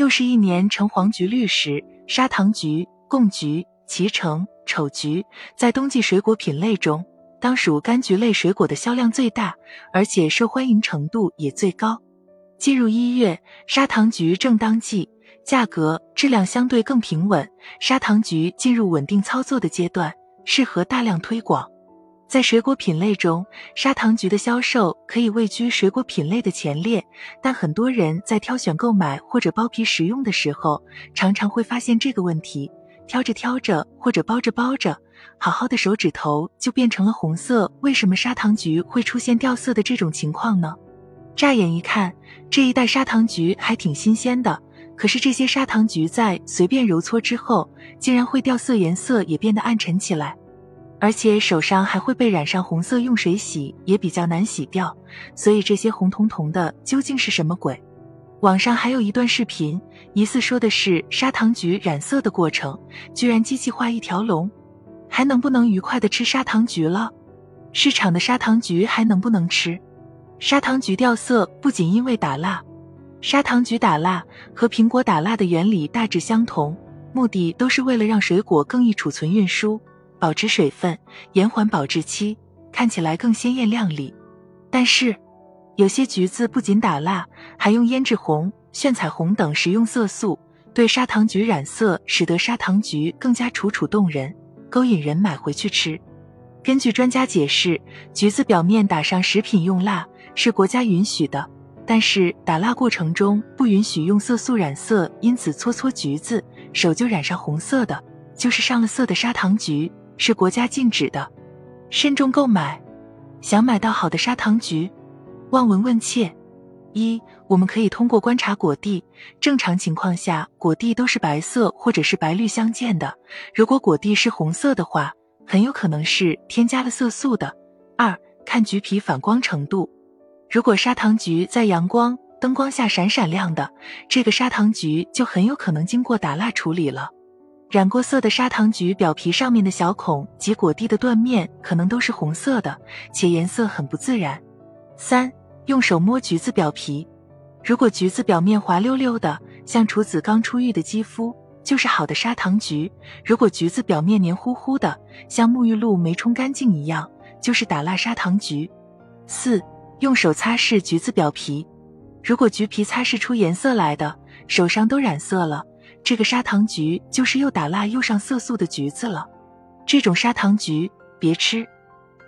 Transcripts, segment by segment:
又是一年橙黄橘绿时，砂糖橘、贡橘、脐橙、丑橘在冬季水果品类中，当属柑橘类水果的销量最大，而且受欢迎程度也最高。进入一月，砂糖橘正当季，价格质量相对更平稳，砂糖橘进入稳定操作的阶段，适合大量推广。在水果品类中，砂糖橘的销售可以位居水果品类的前列，但很多人在挑选购买或者剥皮食用的时候，常常会发现这个问题：挑着挑着或者剥着剥着，好好的手指头就变成了红色。为什么砂糖橘会出现掉色的这种情况呢？乍眼一看，这一袋砂糖橘还挺新鲜的，可是这些砂糖橘在随便揉搓之后，竟然会掉色，颜色也变得暗沉起来。而且手上还会被染上红色，用水洗也比较难洗掉，所以这些红彤彤的究竟是什么鬼？网上还有一段视频，疑似说的是砂糖橘染色的过程，居然机器化一条龙，还能不能愉快的吃砂糖橘了？市场的砂糖橘还能不能吃？砂糖橘掉色不仅因为打蜡，砂糖橘打蜡和苹果打蜡的原理大致相同，目的都是为了让水果更易储存运输。保持水分，延缓保质期，看起来更鲜艳亮丽。但是，有些橘子不仅打蜡，还用胭脂红、炫彩红等食用色素对砂糖橘染色，使得砂糖橘更加楚楚动人，勾引人买回去吃。根据专家解释，橘子表面打上食品用蜡是国家允许的，但是打蜡过程中不允许用色素染色，因此搓搓橘子手就染上红色的，就是上了色的砂糖橘。是国家禁止的，慎重购买。想买到好的砂糖橘，望闻问切。一，我们可以通过观察果蒂，正常情况下果蒂都是白色或者是白绿相间的。如果果蒂是红色的话，很有可能是添加了色素的。二，看橘皮反光程度，如果砂糖橘在阳光、灯光下闪闪亮的，这个砂糖橘就很有可能经过打蜡处理了。染过色的砂糖橘表皮上面的小孔及果蒂的断面可能都是红色的，且颜色很不自然。三，用手摸橘子表皮，如果橘子表面滑溜溜的，像处子刚出浴的肌肤，就是好的砂糖橘；如果橘子表面黏糊糊的，像沐浴露没冲干净一样，就是打蜡砂糖橘。四，用手擦拭橘子表皮，如果橘皮擦拭出颜色来的，手上都染色了。这个砂糖橘就是又打蜡又上色素的橘子了，这种砂糖橘别吃。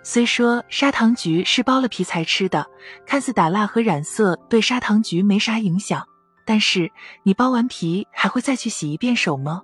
虽说砂糖橘是剥了皮才吃的，看似打蜡和染色对砂糖橘没啥影响，但是你剥完皮还会再去洗一遍手吗？